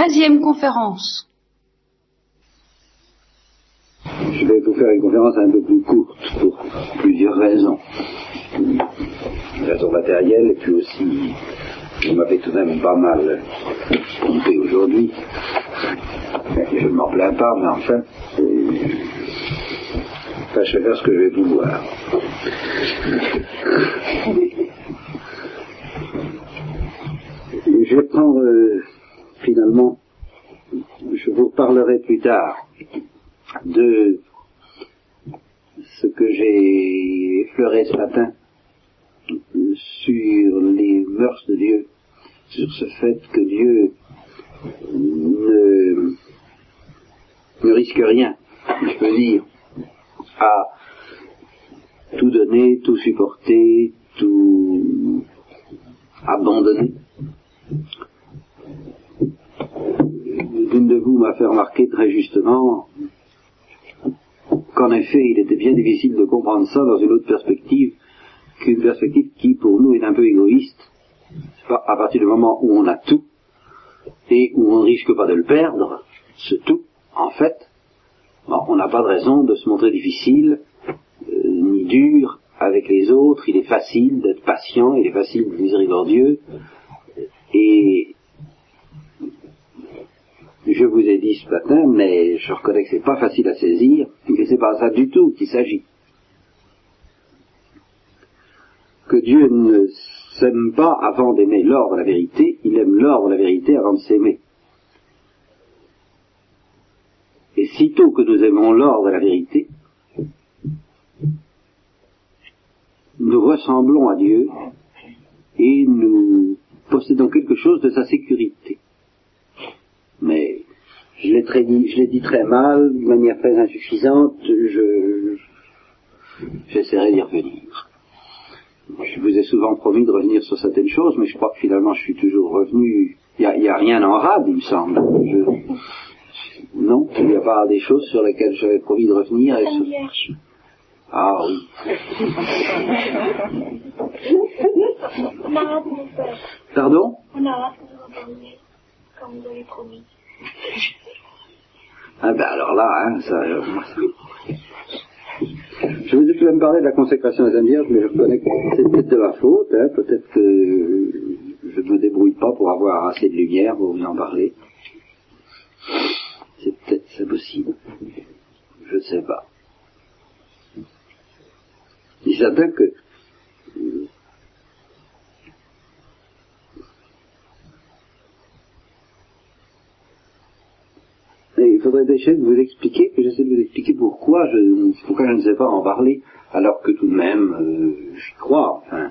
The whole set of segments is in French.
treizième conférence. Je vais vous faire une conférence un peu plus courte pour plusieurs raisons. Raisons matérielles et puis aussi, vous m'avez tout de même pas mal trompé aujourd'hui. Je ne m'en plains pas, mais enfin, enfin, je vais faire ce que je vais pouvoir. Je vais prendre euh, finalement, je vous parlerai plus tard de ce que j'ai effleuré ce matin sur les mœurs de Dieu, sur ce fait que Dieu ne, ne risque rien, je peux dire, à tout donner, tout supporter, tout abandonner. L'une de vous m'a fait remarquer très justement qu'en effet, il était bien difficile de comprendre ça dans une autre perspective qu'une perspective qui, pour nous, est un peu égoïste. Pas à partir du moment où on a tout et où on ne risque pas de le perdre, ce tout, en fait, on n'a pas de raison de se montrer difficile euh, ni dur avec les autres. Il est facile d'être patient, il est facile d'être miséricordieux. Et je vous ai dit ce matin, mais je reconnais que c'est pas facile à saisir, que c'est pas ça du tout qu'il s'agit. Que Dieu ne s'aime pas avant d'aimer l'or de la vérité, il aime l'or de la vérité avant de s'aimer. Et sitôt que nous aimons l'or de la vérité, nous ressemblons à Dieu et nous possédons quelque chose de sa sécurité. Mais je l'ai dit, je l'ai dit très mal, de manière très insuffisante, je, j'essaierai d'y revenir. Je vous ai souvent promis de revenir sur certaines choses, mais je crois que finalement je suis toujours revenu. Il n'y a, rien en rade, il me semble. non, il n'y a pas des choses sur lesquelles j'avais promis de revenir. Et sur... Ah oui. Pardon? On a hâte de comme vous avez promis. Ah ben alors là, hein, ça, euh, je vous ai tout de même parlé de la consécration des Vierges, mais je reconnais que c'est peut-être de ma faute, hein, peut-être que je ne me débrouille pas pour avoir assez de lumière pour vous en parler. C'est peut-être c'est possible. Je ne sais pas. Il s'attend que il faudrait déjà vous expliquer, que j'essaie de vous expliquer pourquoi je, pourquoi je ne sais pas en parler, alors que tout de même, euh, j'y crois, enfin,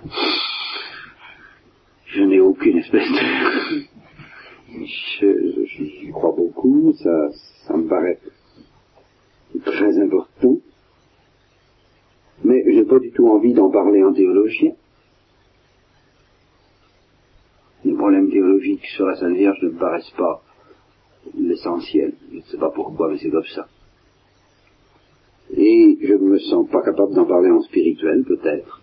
je n'ai aucune espèce de... J'y crois beaucoup, ça, ça me paraît très important, mais je n'ai pas du tout envie d'en parler en théologie. Les problèmes théologiques sur la Sainte Vierge ne me paraissent pas l'essentiel. Je ne sais pas pourquoi, mais c'est comme ça. Et je ne me sens pas capable d'en parler en spirituel, peut-être.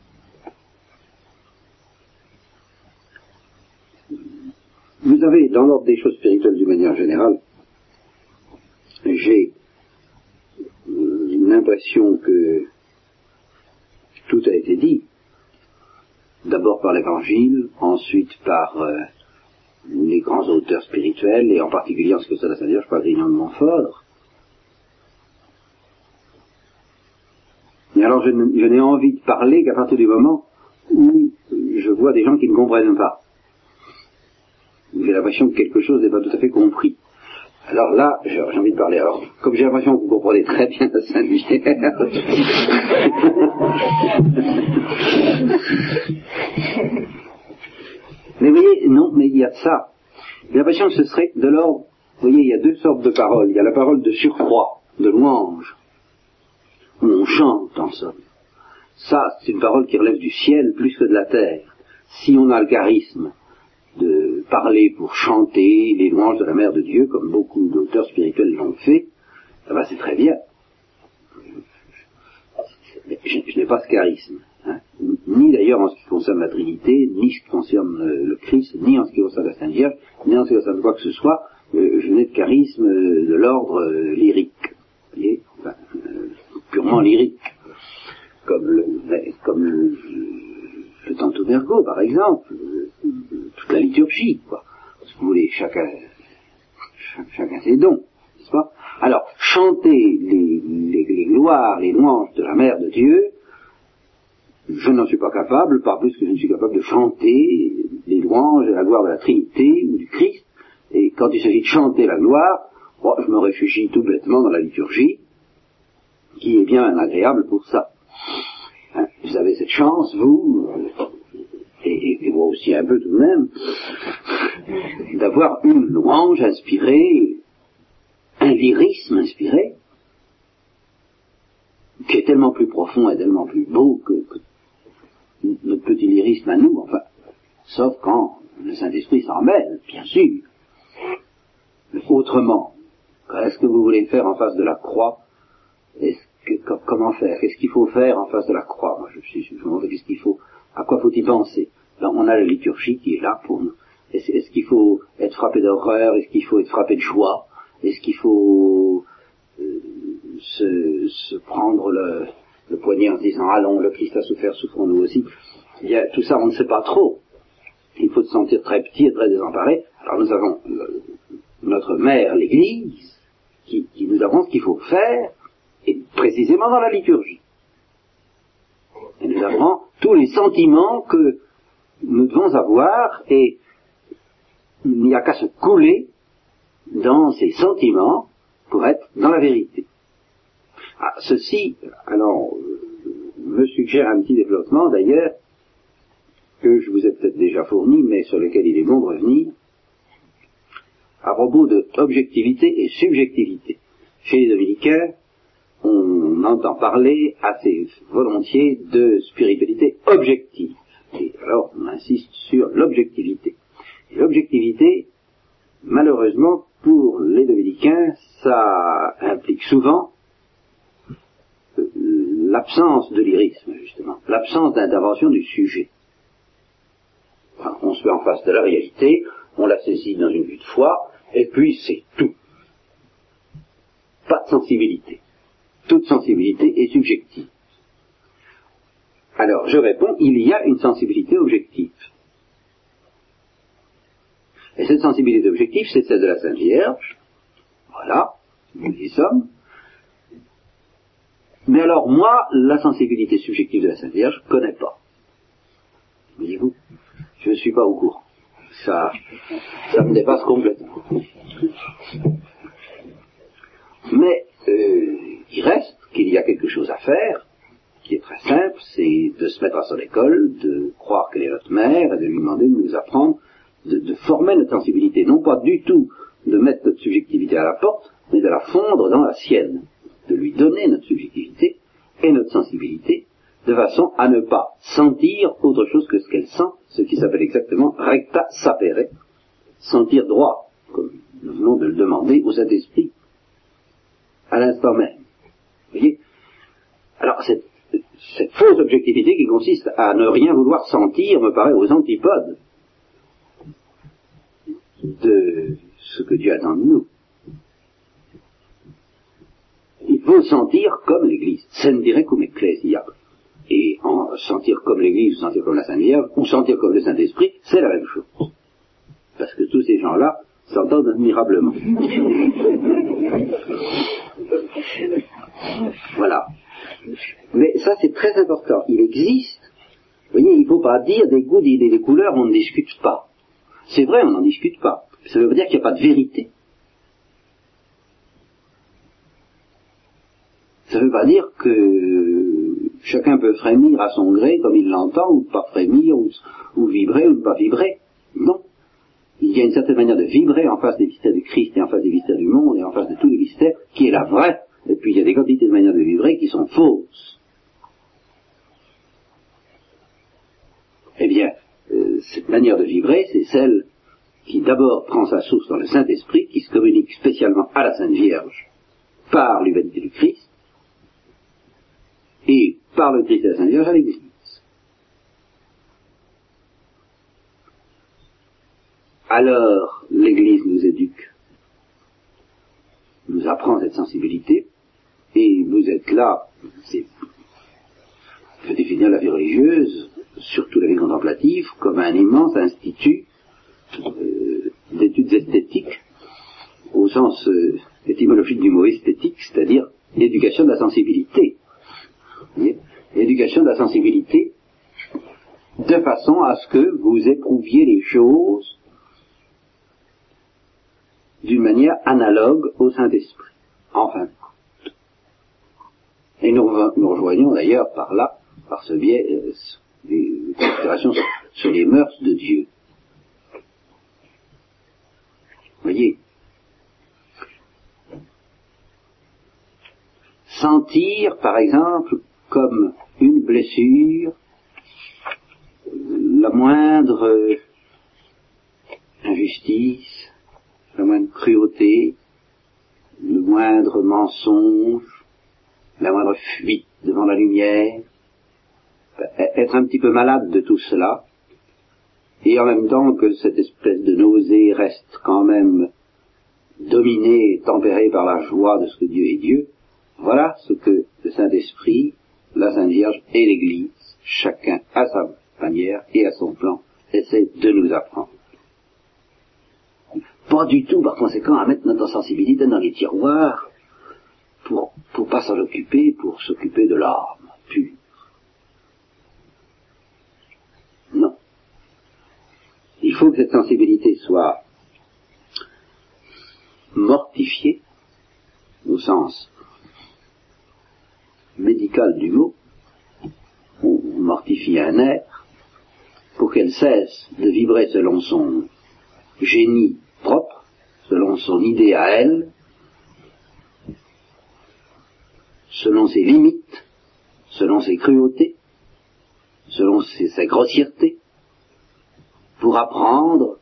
Vous avez, dans l'ordre des choses spirituelles d'une manière générale, j'ai l'impression que tout a été dit. D'abord par l'évangile, ensuite par euh, les grands auteurs spirituels, et en particulier en ce que ça la dire, je parle d'énormément fort. Et alors je n'ai envie de parler qu'à partir du moment où je vois des gens qui ne comprennent pas. J'ai l'impression que quelque chose n'est pas tout à fait compris. Alors là, j'ai envie de parler. Alors, comme j'ai l'impression que vous comprenez très bien la sainte Mais vous voyez, non, mais il y a ça. L'impression que ce serait de l'ordre. Vous voyez, il y a deux sortes de paroles. Il y a la parole de surcroît, de louange, où on chante en somme. Ça, c'est une parole qui relève du ciel plus que de la terre. Si on a le charisme de parler pour chanter les louanges de la mère de Dieu, comme beaucoup d'auteurs spirituels l'ont fait, c'est très bien. je n'ai pas ce charisme. Ni d'ailleurs en ce qui concerne la Trinité, ni en ce qui concerne le Christ, ni en ce qui concerne la Sainte Vierge, ni en ce qui concerne quoi que ce soit, euh, je n'ai de charisme de l'ordre euh, lyrique, vous voyez, euh, purement lyrique, comme le, comme le, le Tanto Vergo, par exemple, euh, toute la liturgie, quoi. Si vous voulez, chacun, cha- chacun ses dons, n'est-ce pas? Alors, chanter les, les, les gloires, les louanges de la Mère de Dieu, je n'en suis pas capable, pas plus que je ne suis capable de chanter les louanges et la gloire de la Trinité ou du Christ. Et quand il s'agit de chanter la gloire, je me réfugie tout bêtement dans la liturgie, qui est bien agréable pour ça. Hein, vous avez cette chance, vous, et, et- moi aussi un peu tout de même, d'avoir une louange inspirée, un lyrisme inspiré, qui est tellement plus profond et tellement plus beau que notre petit lyrisme à nous, enfin, sauf quand le Saint-Esprit s'en mêle, bien sûr. Autrement, qu'est-ce que vous voulez faire en face de la croix? Comment faire? Qu'est-ce qu'il faut faire en face de la croix? Moi, je suis, je me demande qu'est-ce qu'il faut? À quoi faut-il penser? Ben, On a la liturgie qui est là pour nous. Est-ce est-ce qu'il faut être frappé d'horreur? Est-ce qu'il faut être frappé de joie? Est-ce qu'il faut euh, se, se prendre le, le poignet en se disant allons, le Christ a souffert, souffrons nous aussi. Il y a, tout ça, on ne sait pas trop. Il faut se sentir très petit et très désemparé. Alors nous avons euh, notre mère, l'Église, qui, qui nous apprend ce qu'il faut faire, et précisément dans la liturgie. Elle nous apprend tous les sentiments que nous devons avoir, et il n'y a qu'à se couler dans ces sentiments pour être dans la vérité. Ah, ceci, alors, euh, me suggère un petit développement d'ailleurs, que je vous ai peut-être déjà fourni, mais sur lequel il est bon de revenir, à propos de objectivité et subjectivité. Chez les dominicains, on entend parler assez volontiers de spiritualité objective. Et alors, on insiste sur l'objectivité. L'objectivité, malheureusement, pour les dominicains, ça implique souvent l'absence de lyrisme, justement, l'absence d'intervention du sujet. On se met en face de la réalité, on la saisit dans une vue de foi, et puis c'est tout. Pas de sensibilité. Toute sensibilité est subjective. Alors, je réponds, il y a une sensibilité objective. Et cette sensibilité objective, c'est celle de la Sainte Vierge. Voilà, nous y sommes. Mais alors, moi, la sensibilité subjective de la Sainte Vierge, je ne connais pas. Voyez-vous Je ne suis pas au courant. Ça, ça me dépasse complètement. Mais euh, il reste qu'il y a quelque chose à faire, qui est très simple, c'est de se mettre à son école, de croire qu'elle est notre mère, et de lui demander de nous apprendre, de former notre sensibilité, non pas du tout de mettre notre subjectivité à la porte, mais de la fondre dans la sienne, de lui donner notre subjectivité et notre sensibilité, de façon à ne pas sentir autre chose que ce qu'elle sent, ce qui s'appelle exactement recta sapere, sentir droit, comme nous venons de le demander au Saint-Esprit, à l'instant même. Vous voyez? Alors, cette, cette fausse objectivité qui consiste à ne rien vouloir sentir me paraît aux antipodes de ce que Dieu attend de nous. Faut sentir comme l'Église, sentire cum ecclesia. Et en sentir comme l'Église, ou sentir comme la Sainte Vierge, ou sentir comme le Saint-Esprit, c'est la même chose. Parce que tous ces gens-là s'entendent admirablement. Voilà. Mais ça, c'est très important. Il existe. Vous voyez, il ne faut pas dire des goûts, des, des couleurs, on ne discute pas. C'est vrai, on n'en discute pas. Ça veut dire qu'il n'y a pas de vérité. Ça ne veut pas dire que chacun peut frémir à son gré comme il l'entend, ou pas frémir, ou, vibrer, ou ne pas vibrer. Non. Il y a une certaine manière de vibrer en face des mystères du Christ et en face des mystères du monde et en face de tous les mystères qui est la vraie. Et puis il y a des quantités de manières de vibrer qui sont fausses. Eh bien, euh, cette manière de vibrer, c'est celle qui d'abord prend sa source dans le Saint-Esprit, qui se communique spécialement à la Sainte Vierge par l'humanité du Christ, et par le Christ et la Sainte à l'Église. Alors, l'Église nous éduque nous apprend cette sensibilité, et vous êtes là, c'est je définir la vie religieuse, surtout la vie contemplative, comme un immense institut euh, d'études esthétiques, au sens euh, étymologique du mot esthétique, c'est-à-dire l'éducation de la sensibilité. L'éducation de la sensibilité de façon à ce que vous éprouviez les choses d'une manière analogue au Saint-Esprit. Enfin. Et nous, nous rejoignons d'ailleurs par là, par ce biais, euh, des considérations sur les mœurs de Dieu. Voyez, sentir, par exemple, comme une blessure, la moindre injustice, la moindre cruauté, le moindre mensonge, la moindre fuite devant la lumière, être un petit peu malade de tout cela, et en même temps que cette espèce de nausée reste quand même dominée et tempérée par la joie de ce que Dieu est Dieu, voilà ce que le Saint-Esprit, la Sainte Vierge et l'Église, chacun à sa manière et à son plan, essaie de nous apprendre. Pas du tout, par conséquent, à mettre notre sensibilité dans les tiroirs pour, pour pas s'en occuper, pour s'occuper de l'âme pure. Non. Il faut que cette sensibilité soit mortifiée, au sens médical du mot, on mortifie un air, pour qu'elle cesse de vibrer selon son génie propre, selon son idée à elle, selon ses limites, selon ses cruautés, selon sa grossièreté, pour apprendre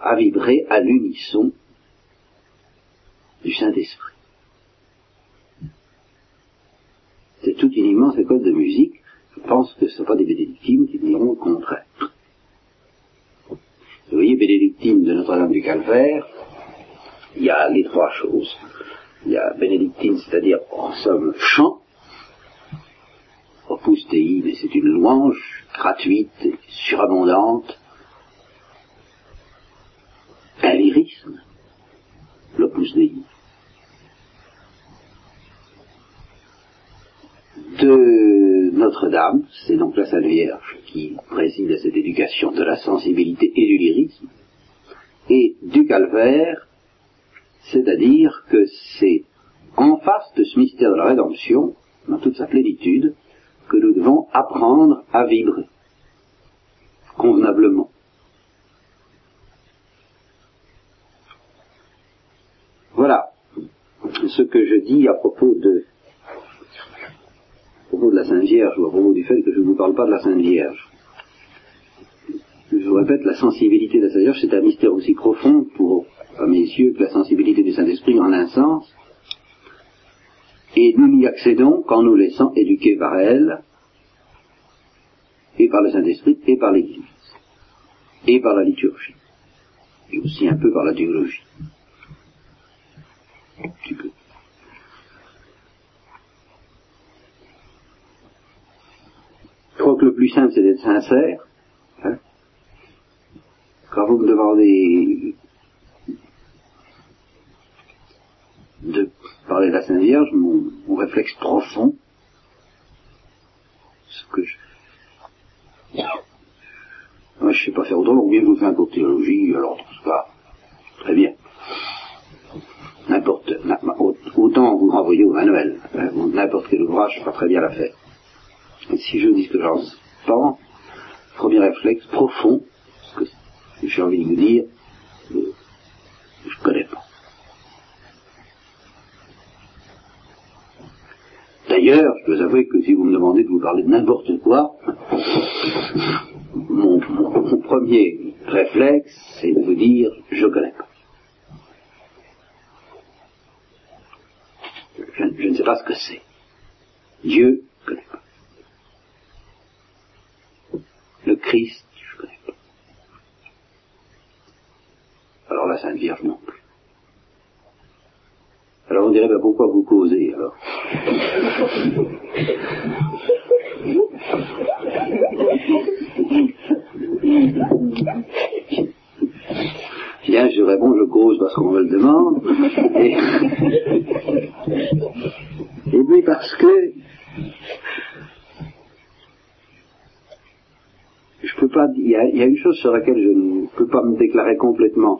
à vibrer à l'unisson du Saint-Esprit. Toute une immense école de musique. Je pense que ce ne sont pas des bénédictines qui diront le contraire. Vous voyez, bénédictine de Notre-Dame du Calvaire, il y a les trois choses. Il y a bénédictine, c'est-à-dire en somme chant, opus Dei, mais c'est une louange gratuite surabondante, un lyrisme, l'opus Dei. De Notre-Dame, c'est donc la Sainte Vierge qui préside à cette éducation de la sensibilité et du lyrisme, et du calvaire, c'est-à-dire que c'est en face de ce mystère de la rédemption, dans toute sa plénitude, que nous devons apprendre à vibrer convenablement. Voilà ce que je dis à propos de propos de la Sainte Vierge ou à propos du fait que je ne vous parle pas de la Sainte Vierge. Je vous répète, la sensibilité de la Sainte Vierge, c'est un mystère aussi profond pour, à mes yeux, que la sensibilité du Saint-Esprit en un sens. Et nous n'y accédons qu'en nous laissant éduquer par elle, et par le Saint-Esprit, et par l'Église, et par la liturgie, et aussi un peu par la théologie. Je crois que le plus simple, c'est d'être sincère. Hein. Quand vous me demandez de parler de la Sainte Vierge, mon, réflexe profond, ce que je... Moi, je sais pas faire autrement, ou bien vous fais un cours de théologie, alors tout ce très bien. N'importe, autant vous renvoyez au manuel, hein, n'importe quel ouvrage fera très bien l'affaire. Si je dis ce que j'en pense, premier réflexe profond, ce que j'ai envie de vous dire, euh, je ne connais pas. D'ailleurs, je dois avouer que si vous me demandez de vous parler de n'importe quoi, mon, premier réflexe, c'est de vous dire, je ne connais pas. Je, ne sais pas ce que c'est. Dieu, ne connais pas. Le Christ, je ne connais pas. Alors la Sainte Vierge non plus. Alors on dirait, ben, pourquoi vous causez alors? Bien, je réponds, je cause parce qu'on me le demande. Et, et puis parce que je peux pas, il y, a, une chose sur laquelle je ne peux pas me déclarer complètement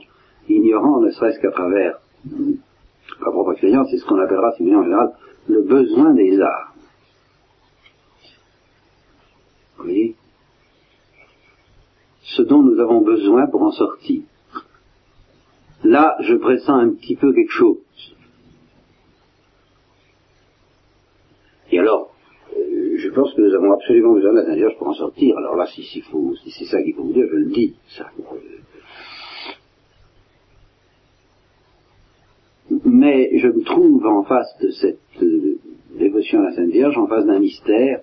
ignorant, ne serait-ce qu'à travers ma propre expérience, c'est ce qu'on appellera, si bien en général, le besoin des arts. Vous voyez? Ce dont nous avons besoin pour en sortir. Là, je pressens un petit peu quelque chose. Et alors, je pense que nous avons absolument besoin de la Sainte Vierge pour en sortir. Alors là, si, si, si c'est ça qu'il faut vous dire, je le dis. Ça. Mais je me trouve en face de cette euh, dévotion à la Sainte Vierge, en face d'un mystère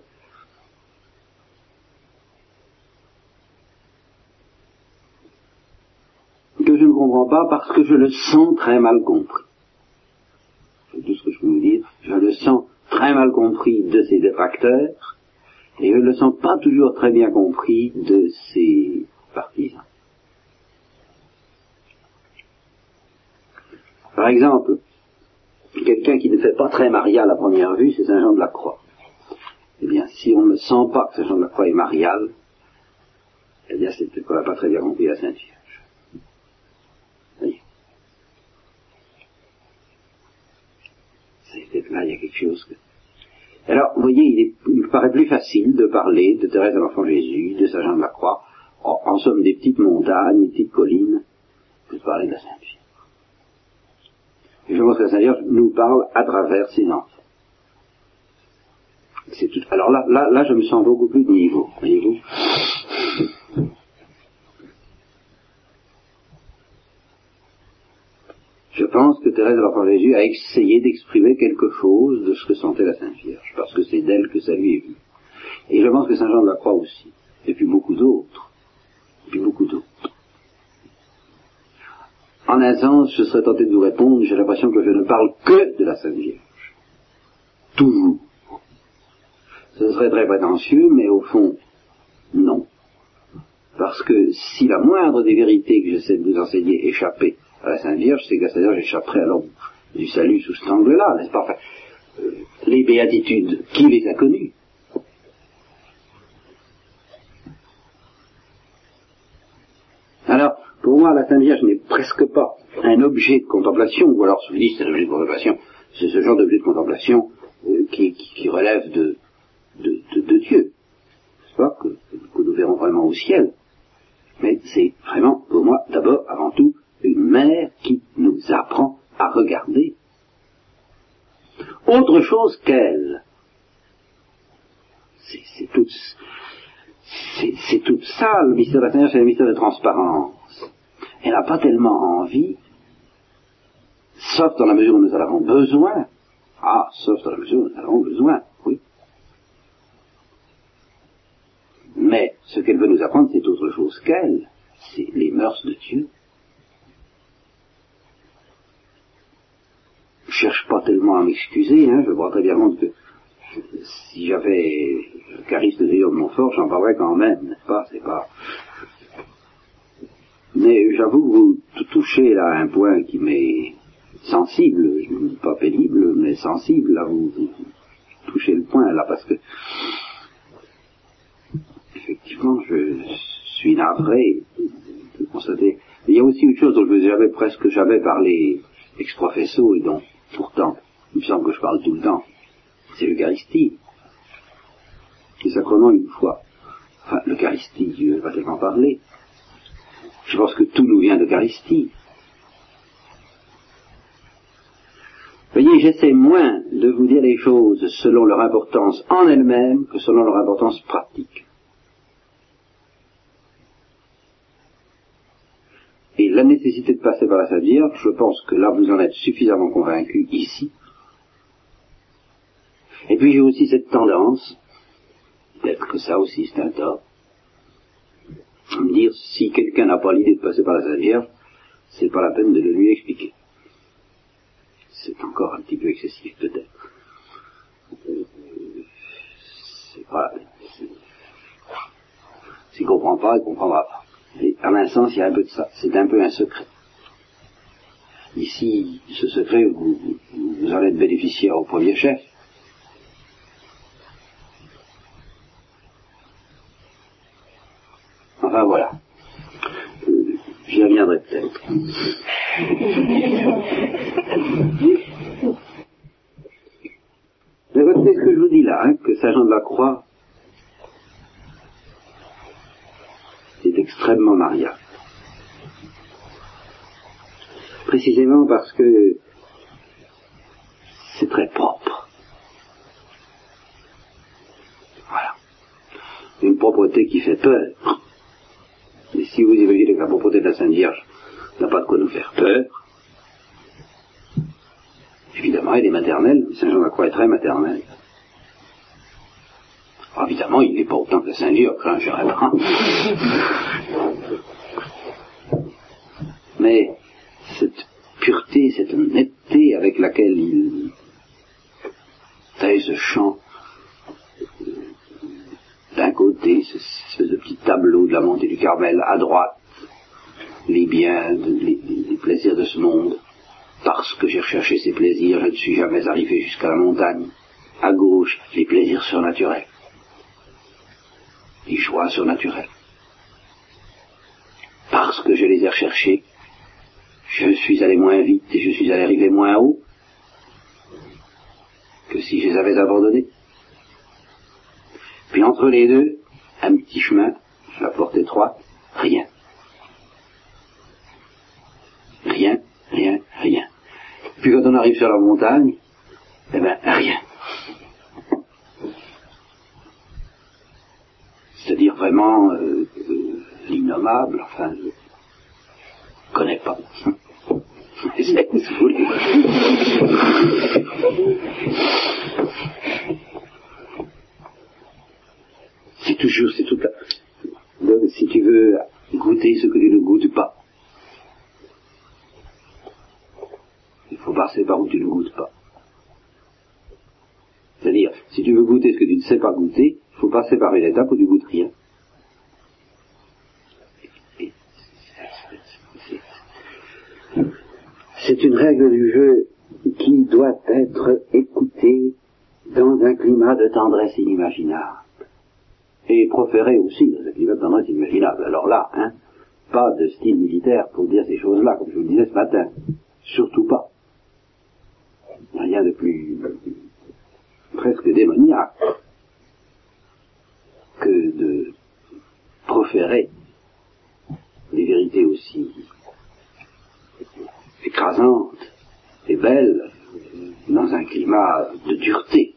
que je ne comprends pas parce que je le sens très mal compris. C'est tout ce que je peux vous dire. Je le sens très mal compris de ses détracteurs et je ne le sens pas toujours très bien compris de ses partisans. Par exemple, quelqu'un qui ne fait pas très marial à première vue, c'est Saint Jean de la Croix. Eh bien, si on ne sent pas que Saint Jean de la Croix est marial, eh bien, c'est peut-être qu'on n'a pas très bien compris la Sainte Vierge. C'est peut-être là, il y a quelque chose que... Alors, vous voyez, il, est, il me paraît plus facile de parler de Thérèse de l'Enfant Jésus, de Saint Jean de la Croix, en, somme des petites montagnes, des petites collines, que de parler de la Sainte Vierge. Et je pense que la Sainte Vierge nous parle à travers ses enfants. Tout. Alors là, là, là, je me sens beaucoup plus de niveau, voyez-vous. Je pense que Thérèse de l'Enfant Jésus a essayé d'exprimer quelque chose de ce que sentait la Sainte Vierge, parce que c'est d'elle que ça lui est vu. Et je pense que Saint Jean de la Croix aussi, et puis beaucoup d'autres, et puis beaucoup d'autres. En un sens, je serais tenté de vous répondre, j'ai l'impression que je ne parle que de la Sainte Vierge. Toujours. Ce serait très prétentieux, mais au fond, non. Parce que si la moindre des vérités que j'essaie de vous enseigner échappait la Sainte Vierge, c'est que la échapperait alors du salut sous cet angle-là, n'est-ce pas? Enfin, euh, Les béatitudes, qui les a connues? Alors, pour moi, la Sainte Vierge n'est presque pas un objet de contemplation, ou alors, je dis c'est un objet de contemplation, c'est ce genre d'objet de contemplation euh, qui, relève de, Dieu, n'est-ce pas, que, nous verrons vraiment au ciel. Mais c'est vraiment, pour moi, d'abord, avant tout, une mère qui nous apprend à regarder autre chose qu'elle. C'est tout, c'est tout ça, le mystère de la Seigneur, c'est le mystère de transparence. Elle n'a pas tellement envie, sauf dans la mesure où nous en avons besoin. Ah, sauf dans la mesure où nous en avons besoin, oui. Mais ce qu'elle veut nous apprendre, c'est autre chose qu'elle. C'est les mœurs de Dieu. Cherche pas tellement à m'excuser, hein, je vois très bien compte que si j'avais le charisme de Dieu de Montfort, j'en parlerais quand même, n'est-ce pas? C'est pas. Mais j'avoue que vous touchez là un point qui m'est sensible, je ne dis pas pénible, mais sensible, là vous, vous, touchez le point là, parce que effectivement je suis navré de constater. Il y a aussi une chose dont je n'avais presque jamais parlé ex professo et dont pourtant il me semble que je parle tout le temps, c'est l'Eucharistie. C'est sacrement une fois. Enfin, l'Eucharistie, Dieu va tellement parler. Je pense que tout nous vient d'Eucharistie. Voyez, j'essaie moins de vous dire les choses selon leur importance en elles-mêmes que selon leur importance pratique. La nécessité de passer par la Sainte je pense que là vous en êtes suffisamment convaincu ici. Et puis j'ai aussi cette tendance, peut-être que ça aussi c'est un tort, à me dire si quelqu'un n'a pas l'idée de passer par la Sainte c'est pas la peine de le lui expliquer. c'est encore un petit peu excessif peut-être. Euh, c'est voilà. S'il ne comprend pas, il comprendra pas. Et à un sens, il y a un peu de ça. C'est un peu un secret. Ici, ce secret, vous, vous en êtes bénéficiaire au premier chef. Enfin voilà. J'y reviendrai peut-être. Mais retenez ce que je vous dis là, hein, que Saint Jean de la Croix est extrêmement mariable. Précisément parce que c'est très propre. Voilà. Une propreté qui fait peur. Et si vous imaginez que la propreté de la Sainte Vierge n'a pas de quoi nous faire peur, évidemment, elle est maternelle. Saint Jean de la Croix est très maternelle. Alors, évidemment, il n'est pas autant que Vierge, hein, je. Mais cette pureté, cette netteté avec laquelle il taille ce chant, d'un côté, ce, ce petit tableau de la montée du Carmel, à droite, les biens, les, les plaisirs de ce monde, parce que j'ai recherché ces plaisirs, je ne suis jamais arrivé jusqu'à la montagne. À gauche, les plaisirs surnaturels, les joies surnaturelles. Parce que je les ai recherchés, je suis allé moins vite et je suis allé arriver moins haut que si je les avais abandonnés. Puis entre les deux, un petit chemin, la porte étroite, rien. Rien, rien, rien. Puis quand on arrive sur la montagne, eh ben rien. C'est-à-dire vraiment euh, euh, l'innommable, enfin, je ne connais pas. C'est toujours, c'est toute la... Donc, si tu veux goûter ce que tu ne goûtes pas, il faut passer par où tu ne goûtes pas. C'est-à-dire, si tu veux goûter ce que tu ne sais pas goûter, il faut passer par une étape où tu goûtes rien. C'est une règle du jeu qui doit être écoutée dans un climat de tendresse inimaginable. Et proférée aussi dans un climat de tendresse inimaginable. Alors là, hein, pas de style militaire pour dire ces choses-là, comme je vous le disais ce matin. Surtout pas. Rien de plus presque démoniaque que de proférer des vérités aussi écrasantes et belles dans un climat de dureté.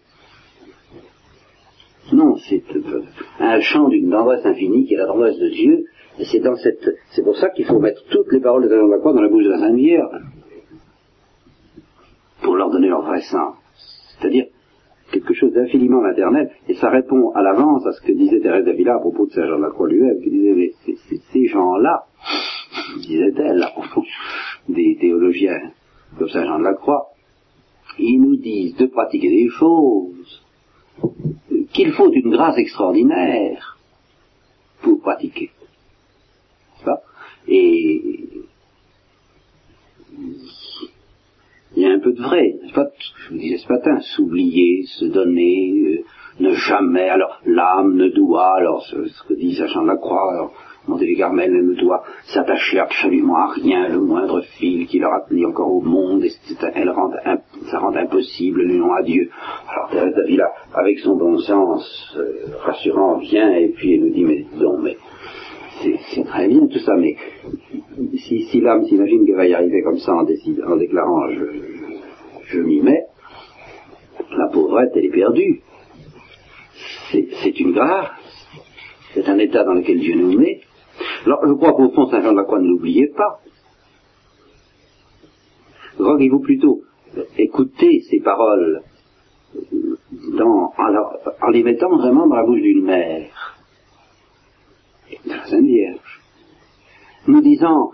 Non, c'est un chant d'une tendresse infinie qui est la tendresse de Dieu, et c'est dans cette, c'est pour ça qu'il faut mettre toutes les paroles de la croix dans la bouche de la Sainte Vierge, pour leur donner leur vrai sens. C'est-à-dire quelque chose d'infiniment maternel, et ça répond à l'avance à ce que disait Thérèse d'Avila à propos de Saint Jean de la Croix lui-même, qui disait, mais ces gens-là, disait-elle, des théologiens comme Saint Jean de la Croix, ils nous disent de pratiquer des choses qu'il faut une grâce extraordinaire pour pratiquer. Et il y a un peu de vrai, pas je vous disais ce matin, s'oublier, se donner, euh, ne jamais, alors l'âme ne doit, alors ce, que dit Jean de la Croix, alors Monté Carmel ne doit s'attacher absolument à rien, le moindre fil qui leur atteint encore au monde, et ça rend impossible l'union à Dieu. Alors Thérèse d'Avila, avec son bon sens euh, rassurant, vient et puis elle nous dit, mais non, mais c'est très bien tout ça, mais si, si l'âme s'imagine qu'elle va y arriver comme ça en, en déclarant je, je, m'y mets, la pauvrette, elle est perdue. C'est une grâce. C'est un état dans lequel Dieu nous met. Alors, je crois qu'au fond, Saint Jean de la Croix ne l'oubliez pas. Faut plutôt écouter ces paroles en les mettant vraiment dans la bouche d'une mère, de la Sainte Vierge, nous disant,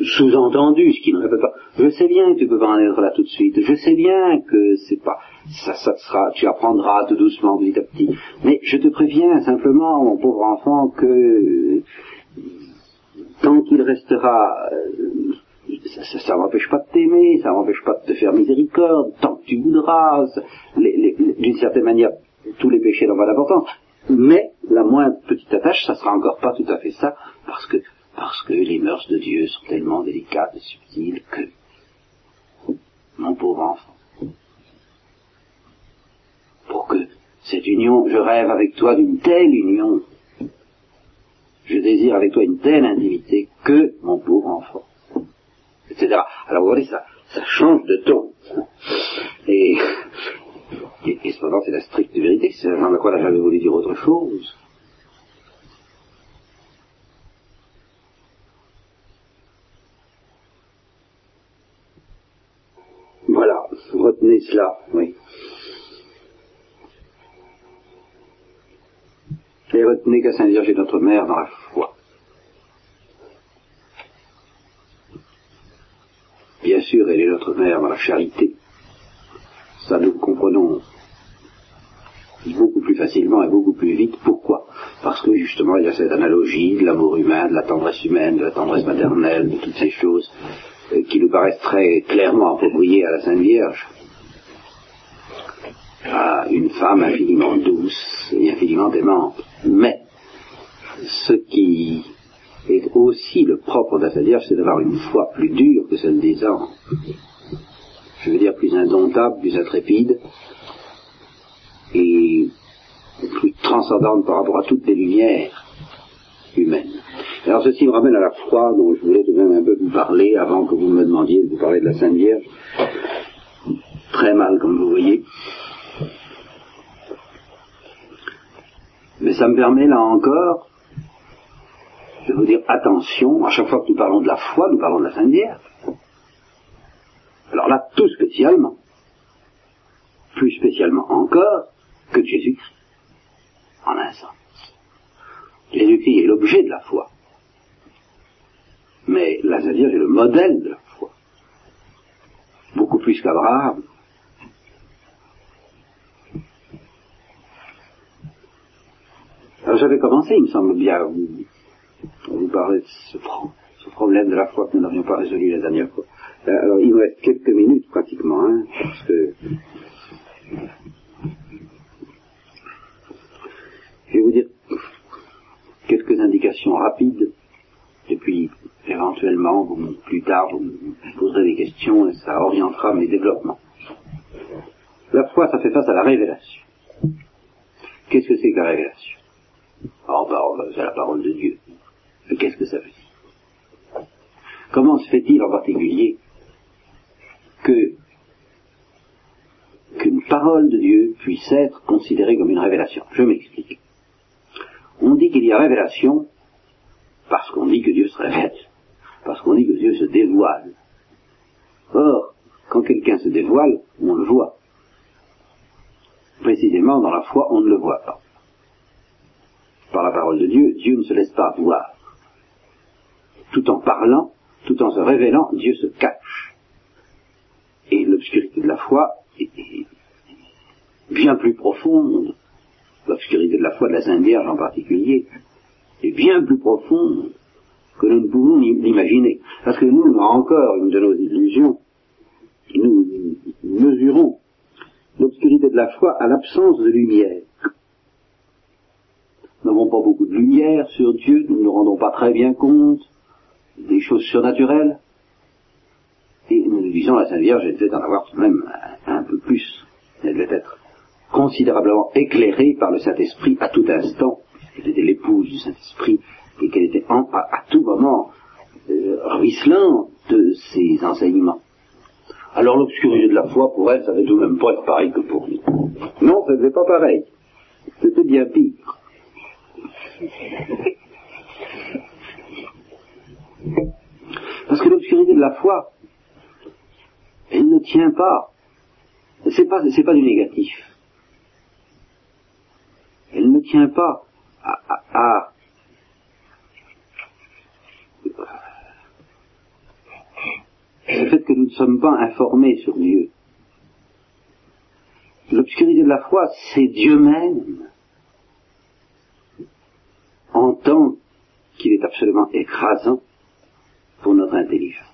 sous-entendu, ce qui ne répète pas. Je sais bien que tu peux pas en être là tout de suite. Je sais bien que c'est pas, ça, ça sera, tu apprendras tout doucement, petit à petit. Mais je te préviens simplement, mon pauvre enfant, que tant qu'il restera, euh, ça, ne m'empêche pas de t'aimer, ça m'empêche pas de te faire miséricorde, tant que tu voudras. D'une certaine manière, tous les péchés n'ont pas d'importance. Mais la moindre petite attache, ça sera encore pas tout à fait ça, parce que parce que les mœurs de Dieu sont tellement délicates et subtiles que, mon pauvre enfant, pour que cette union, je rêve avec toi d'une telle union, je désire avec toi une telle intimité que, mon pauvre enfant, etc. Alors vous voyez, ça, ça change de ton. Et, et, cependant, c'est la stricte vérité, c'est un de quoi j'avais voulu dire autre chose. Retenez cela, oui. Et retenez qu'à Sainte Vierge est notre mère dans la foi. Bien sûr, elle est notre mère dans la charité. Ça, nous comprenons beaucoup plus facilement et beaucoup plus vite. Pourquoi? Parce que justement, il y a cette analogie de l'amour humain, de la tendresse humaine, de la tendresse maternelle, de toutes ces choses euh, qui nous paraissent très clairement appropriées à la Sainte Vierge à une femme infiniment douce et infiniment aimante. Mais ce qui est aussi le propre Vierge, c'est d'avoir une foi plus dure que celle des anges. Je veux dire plus indomptable, plus intrépide et plus transcendante par rapport à toutes les lumières humaines. Alors ceci me ramène à la foi dont je voulais tout de même un peu vous parler avant que vous me demandiez de vous parler de la Sainte Vierge. Très mal, comme vous voyez. Mais ça me permet là encore de vous dire attention, à chaque fois que nous parlons de la foi, nous parlons de la Sainte Vierge. Alors là, tout spécialement, plus spécialement encore que de Jésus-Christ, en un sens. Jésus-Christ est l'objet de la foi, mais la Sainte Vierge est le modèle de la foi, beaucoup plus qu'Abraham, Alors j'avais commencé, il me semble bien, vous, vous parler de ce, problème de la foi que nous n'avions pas résolu la dernière fois. Euh, alors il me reste quelques minutes pratiquement, hein, parce que je vais vous dire quelques indications rapides, et puis éventuellement, plus tard, vous me poserez des questions et ça orientera mes développements. La foi, ça fait face à la révélation. Qu'est-ce que c'est que la révélation? Oh, bah, c'est la parole de Dieu. Qu'est-ce que ça veut dire Comment se fait-il en particulier que qu'une parole de Dieu puisse être considérée comme une révélation? Je m'explique. On dit qu'il y a révélation parce qu'on dit que Dieu se révèle, parce qu'on dit que Dieu se dévoile. Or, quand quelqu'un se dévoile, on le voit. Précisément, dans la foi, on ne le voit pas par la parole de Dieu, Dieu ne se laisse pas voir. Tout en parlant, tout en se révélant, Dieu se cache. Et l'obscurité de la foi est bien plus profonde, l'obscurité de la foi de la Sainte Vierge en particulier, est bien plus profonde que nous ne pouvons l'imaginer. Parce que nous, encore une de nos illusions, nous mesurons l'obscurité de la foi à l'absence de lumière n'avons pas beaucoup de lumière sur Dieu, nous ne nous rendons pas très bien compte des choses surnaturelles. Et nous nous disons, la Sainte Vierge, elle devait en avoir tout de même un, peu plus. Elle devait être considérablement éclairée par le Saint-Esprit à tout instant. Elle était l'épouse du Saint-Esprit et qu'elle était à, tout moment euh, ruisselante de ses enseignements. Alors l'obscurité de la foi, pour elle, ça ne devait tout de même pas être pareil que pour nous. Non, ça ne devait pas pareil. C'était bien pire. Parce que l'obscurité de la foi, elle ne tient pas. C'est pas, c'est pas du négatif. Elle ne tient pas à, fait que nous ne sommes pas informés sur Dieu. L'obscurité de la foi, c'est Dieu même, en tant qu'il est absolument écrasant pour notre intelligence.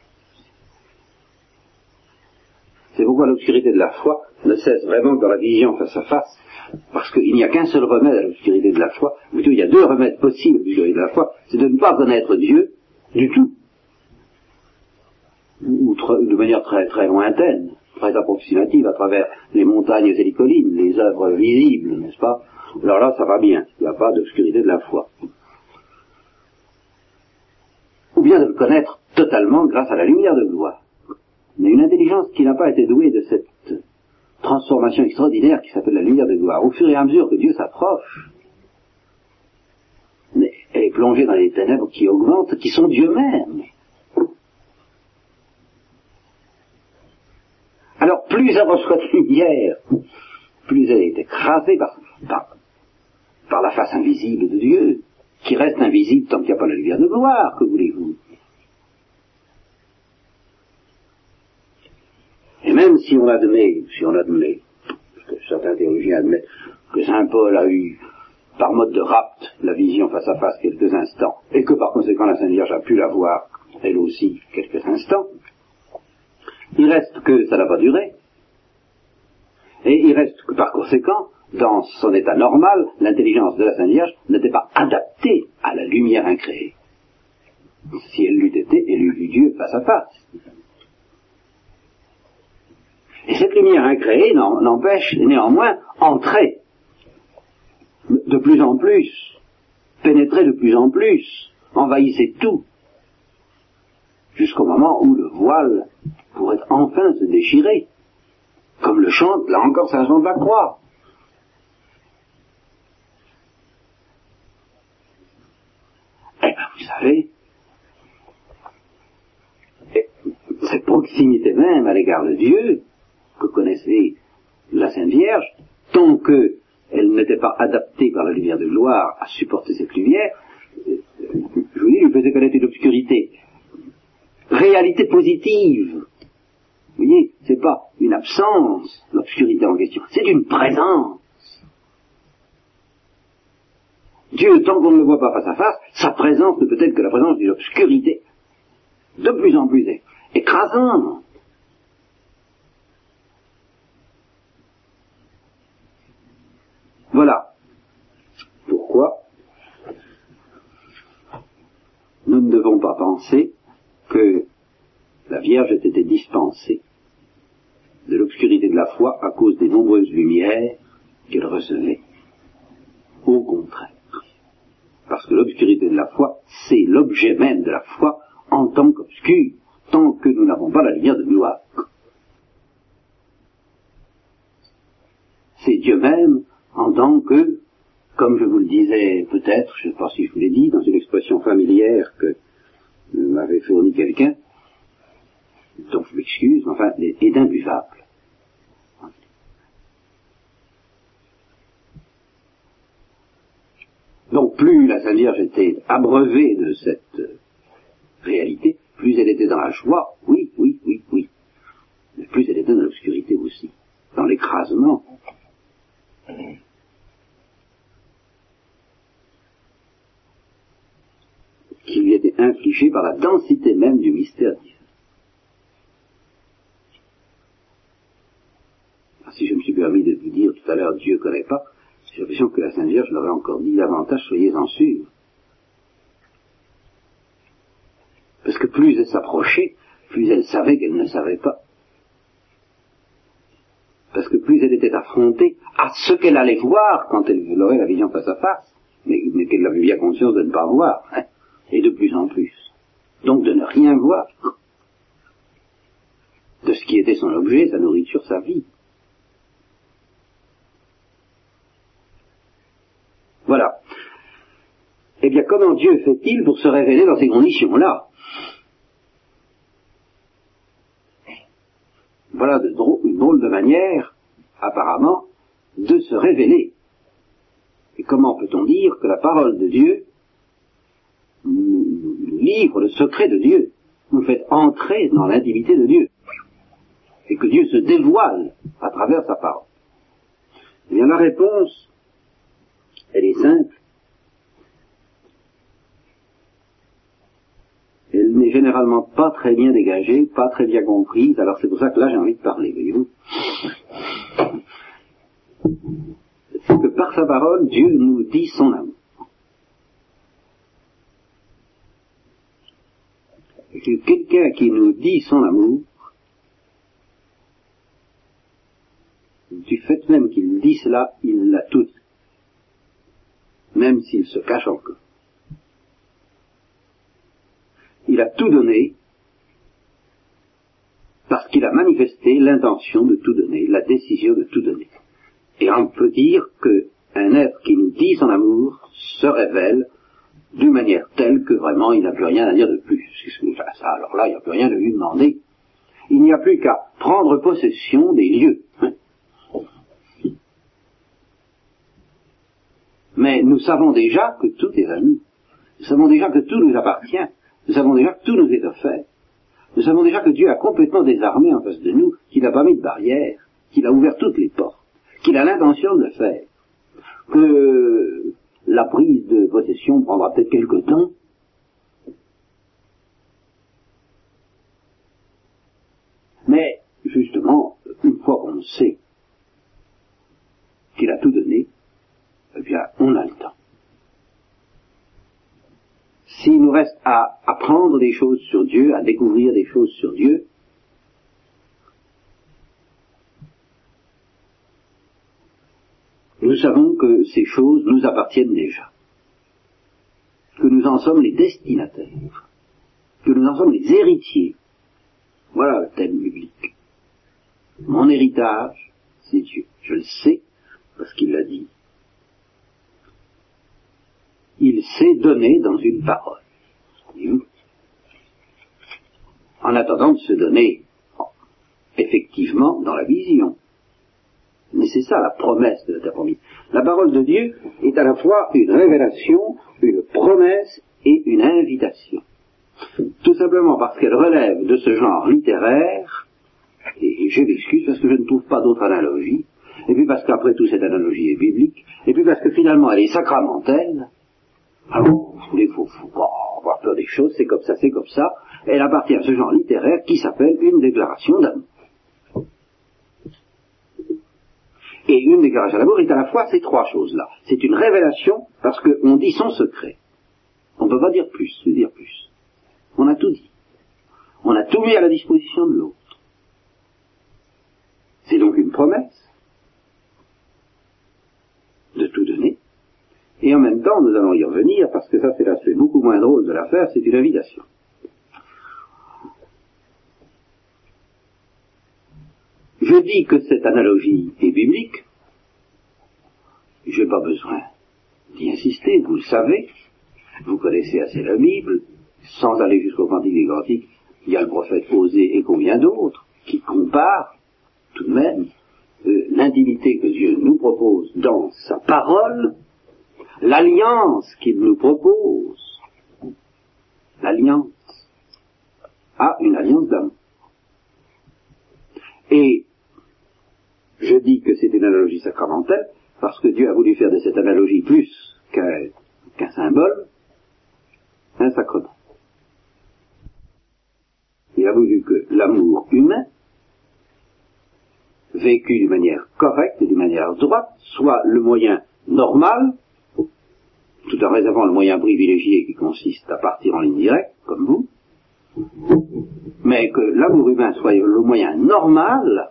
C'est pourquoi l'obscurité de la foi ne cesse vraiment que dans la vision face à face, parce qu'il n'y a qu'un seul remède à l'obscurité de la foi, ou plutôt il y a deux remèdes possibles à l'obscurité de la foi, c'est de ne pas connaître Dieu du tout, ou de manière très, très lointaine, très approximative, à travers les montagnes et les collines, les œuvres visibles, n'est-ce pas? Alors là, ça va bien, il n'y a pas d'obscurité de la foi. Ou bien de le connaître totalement grâce à la lumière de gloire. Mais une intelligence qui n'a pas été douée de cette transformation extraordinaire qui s'appelle la lumière de gloire, au fur et à mesure que Dieu s'approche, elle est plongée dans les ténèbres qui augmentent, qui sont Dieu même. Alors plus elle reçoit de lumière, plus elle est écrasée par, par la face invisible de Dieu, qui reste invisible tant qu'il n'y a pas la lumière de gloire, que voulez-vous Et même si on admet, si on admet, que certains théologiens admettent que Saint Paul a eu, par mode de rapt, la vision face à face quelques instants, et que par conséquent la Sainte Vierge a pu la voir, elle aussi, quelques instants, il reste que ça n'a pas duré, et il reste que par conséquent, dans son état normal, l'intelligence de la Sainte Vierge n'était pas adaptée à la lumière incréée. Si elle l'eût été, elle eût vu Dieu face à face. Et cette lumière incréée n'empêche néanmoins entrer de plus en plus, pénétrer de plus en plus, envahissait tout, jusqu'au moment où le voile pourrait enfin se déchirer, comme le chante là encore Saint Jean de la Croix. Eh bien, vous savez, cette proximité même à l'égard de Dieu, que connaissait la Sainte Vierge, tant qu'elle n'était pas adaptée par la lumière de gloire à supporter cette lumière, euh, je vous dis, lui faisait connaître une obscurité. Réalité positive. Vous voyez, c'est pas une absence, l'obscurité en question, c'est une présence. Dieu, tant qu'on ne le voit pas face à face, sa présence ne peut être que la présence d'une obscurité de plus en plus écrasante. Voilà pourquoi nous ne devons pas penser que la Vierge ait été dispensée de l'obscurité de la foi à cause des nombreuses lumières qu'elle recevait. Au contraire. Parce que l'obscurité de la foi, c'est l'objet même de la foi en tant qu'obscur, tant que nous n'avons pas la lumière de gloire. C'est Dieu même en tant que, comme je vous le disais peut-être, je ne sais pas si je vous l'ai dit, dans une expression familière que m'avait fourni quelqu'un, dont je m'excuse, enfin, est, imbuvable. Donc plus la Sainte Vierge était abreuvée de cette réalité, plus elle était dans la joie, oui, oui, oui, oui, mais plus elle était dans l'obscurité aussi, dans l'écrasement, qui lui était infligé par la densité même du mystère divin. Ah, si je me suis permis de vous dire tout à l'heure Dieu ne connaît pas, j'ai l'impression que la Sainte Vierge l'aurait encore dit davantage, soyez-en sûrs. Parce que plus elle s'approchait, plus elle savait qu'elle ne savait pas parce que plus elle était affrontée à ce qu'elle allait voir quand elle aurait la vision face à face, mais, qu'elle avait bien conscience de ne pas voir, hein, et de plus en plus. Donc de ne rien voir de ce qui était son objet, sa nourriture, sa vie. Voilà. Eh bien, comment Dieu fait-il pour se révéler dans ces conditions-là? Voilà une drôle de manière, apparemment, de se révéler. Et comment peut-on dire que la parole de Dieu livre le secret de Dieu, nous fait entrer dans l'intimité de Dieu et que Dieu se dévoile à travers sa parole Eh bien, la réponse, elle est simple. Elle n'est généralement pas très bien dégagée, pas très bien comprise, alors c'est pour ça que là j'ai envie de parler, voyez-vous. C'est que par sa parole, Dieu nous dit son amour. Que quelqu'un qui nous dit son amour, du fait même qu'il dit cela, il l'a tout. Même s'il se cache encore. Il a tout donné parce qu'il a manifesté l'intention de tout donner, la décision de tout donner. Et on peut dire qu'un être qui nous dit son amour se révèle d'une manière telle que vraiment il n'a plus rien à dire de plus. Alors là, il n'y a plus rien à lui demander. Il n'y a plus qu'à prendre possession des lieux. Hein. Mais nous savons déjà que tout est à nous. Nous savons déjà que tout nous appartient. Nous savons déjà que tout nous est offert. Nous savons déjà que Dieu a complètement désarmé en face de nous, qu'il n'a pas mis de barrière, qu'il a ouvert toutes les portes, qu'il a l'intention de le faire, que la prise de possession prendra peut-être quelque temps, mais justement, qu'on sait qu'il a tout donné, eh bien, on a le temps. S'il nous reste à apprendre des choses sur Dieu, à découvrir des choses sur Dieu, nous savons que ces choses nous appartiennent déjà, que nous en sommes les destinataires, que nous en sommes les héritiers. Voilà le thème biblique. Mon héritage, c'est Dieu. Je le sais, parce qu'il l'a dit il s'est donné dans une parole. En attendant de se donner effectivement dans la vision. Mais c'est ça la promesse de la terre promise. La parole de Dieu est à la fois une révélation, une promesse et une invitation. Tout simplement parce qu'elle relève de ce genre littéraire, je m'excuse parce que je ne trouve pas d'autre analogie, et puis parce qu'après tout cette analogie est biblique, et puis parce que finalement elle est sacramentelle, alors, il faut, faut pas avoir peur des choses, c'est comme ça, c'est comme ça. Elle appartient à ce genre littéraire qui s'appelle une déclaration d'amour. Et une déclaration d'amour est à la fois ces trois choses-là. C'est une révélation parce qu'on dit son secret. On ne peut pas dire plus, dire plus. On a tout dit. On a tout mis à la disposition de l'autre. C'est donc une promesse de tout donner. Et en même temps, nous allons y revenir, parce que ça c'est l'aspect beaucoup moins drôle de l'affaire, c'est une invitation. Je dis que cette analogie est biblique, je n'ai pas besoin d'y insister, vous le savez, vous connaissez assez la Bible, sans aller jusqu'au Cantique des Cantiques, il y a le prophète Osée et combien d'autres qui comparent même euh, l'intimité que Dieu nous propose dans sa parole l'alliance qu'il nous propose, l'alliance, a une alliance d'amour. Et je dis que c'est une analogie sacramentelle parce que Dieu a voulu faire de cette analogie plus qu'un symbole, un sacrement. Il a voulu que l'amour humain, vécu d'une manière correcte et d'une manière droite, soit le moyen normal tout en réservant le moyen privilégié qui consiste à partir en ligne directe, comme vous, mais que l'amour humain soit le moyen normal,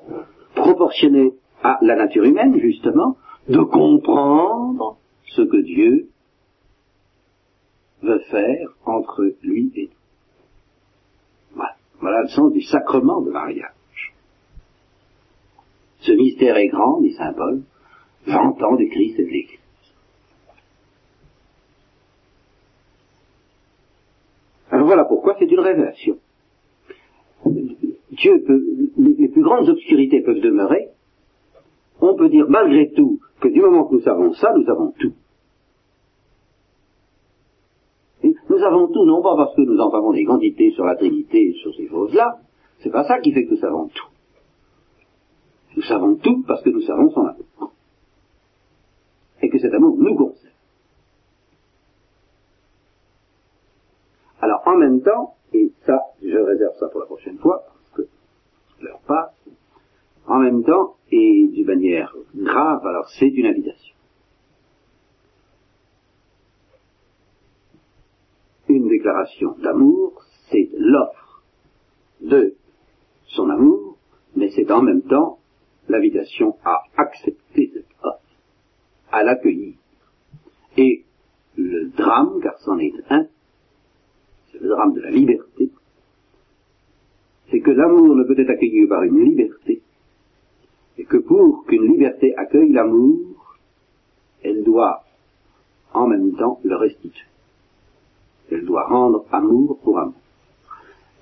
proportionné à la nature humaine, justement, de comprendre ce que Dieu veut faire entre lui et nous. Voilà, voilà le sens du sacrement de mariage. Ce mystère est grand, dit Saint Paul, vantant du Christ et de l'Église. voilà pourquoi c'est une révélation. Dieu peut, les plus grandes obscurités peuvent demeurer. On peut dire malgré tout que du moment que nous savons ça, nous avons tout. nous avons tout, non pas parce que nous entendons des quantités sur la Trinité sur ces choses-là, c'est pas ça qui fait que nous savons tout. Savons tout parce que nous savons son amour. Et que cet amour nous concerne. Alors en même temps, et ça, je réserve ça pour la prochaine fois, parce que l'heure passe, en même temps, et d'une manière grave, alors c'est une invitation. Une déclaration d'amour, c'est l'offre de son amour, mais c'est en même temps l'invitation à accepter cette offre, à l'accueillir. Et le drame, car c'en est un, c'est le drame de la liberté, c'est que l'amour ne peut être accueilli par une liberté, et que pour qu'une liberté accueille l'amour, elle doit en même temps le restituer. Elle doit rendre amour pour amour.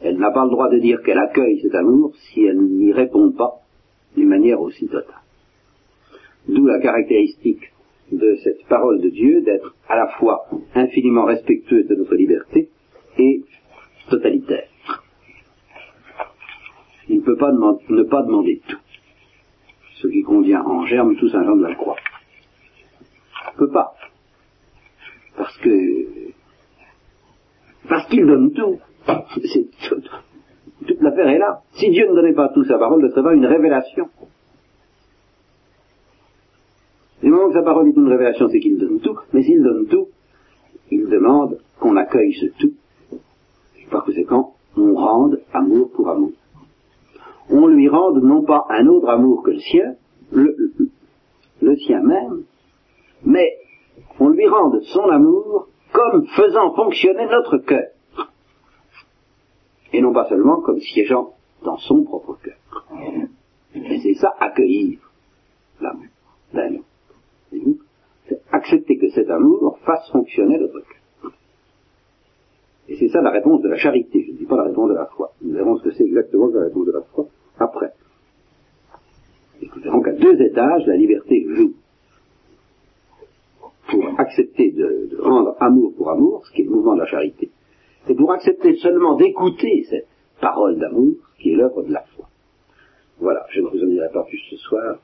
Elle n'a pas le droit de dire qu'elle accueille cet amour si elle n'y répond pas d'une manière aussi totale. D'où la caractéristique de cette parole de Dieu d'être à la fois infiniment respectueuse de notre liberté et totalitaire. Il ne peut pas ne pas demander tout. Ce qui convient en germe tout Saint Jean de la Croix. Il ne peut pas. Parce que parce qu'il donne tout. Là. Si Dieu ne donnait pas tout, sa parole ne serait pas une révélation. Du moment que sa parole est une révélation, c'est qu'il donne tout, mais s'il donne tout, il demande qu'on accueille ce tout. Par conséquent, on rende amour pour amour. On lui rende non pas un autre amour que le sien, le sien même, mais on lui rende son amour comme faisant fonctionner notre cœur et non pas seulement comme siégeant dans son propre cœur. Et c'est ça, accueillir l'amour d'un C'est accepter que cet amour fasse fonctionner notre cœur. Et c'est ça la réponse de la charité, je ne dis pas la réponse de la foi. Nous verrons ce que c'est exactement la réponse de la foi après. Et nous verrons qu'à deux étages, la liberté joue. Pour accepter de rendre amour pour amour, ce qui est le mouvement de la charité, c'est pour accepter seulement d'écouter cette parole d'amour qui est l'œuvre de la foi. Voilà, je ne vous en dirai pas plus ce soir.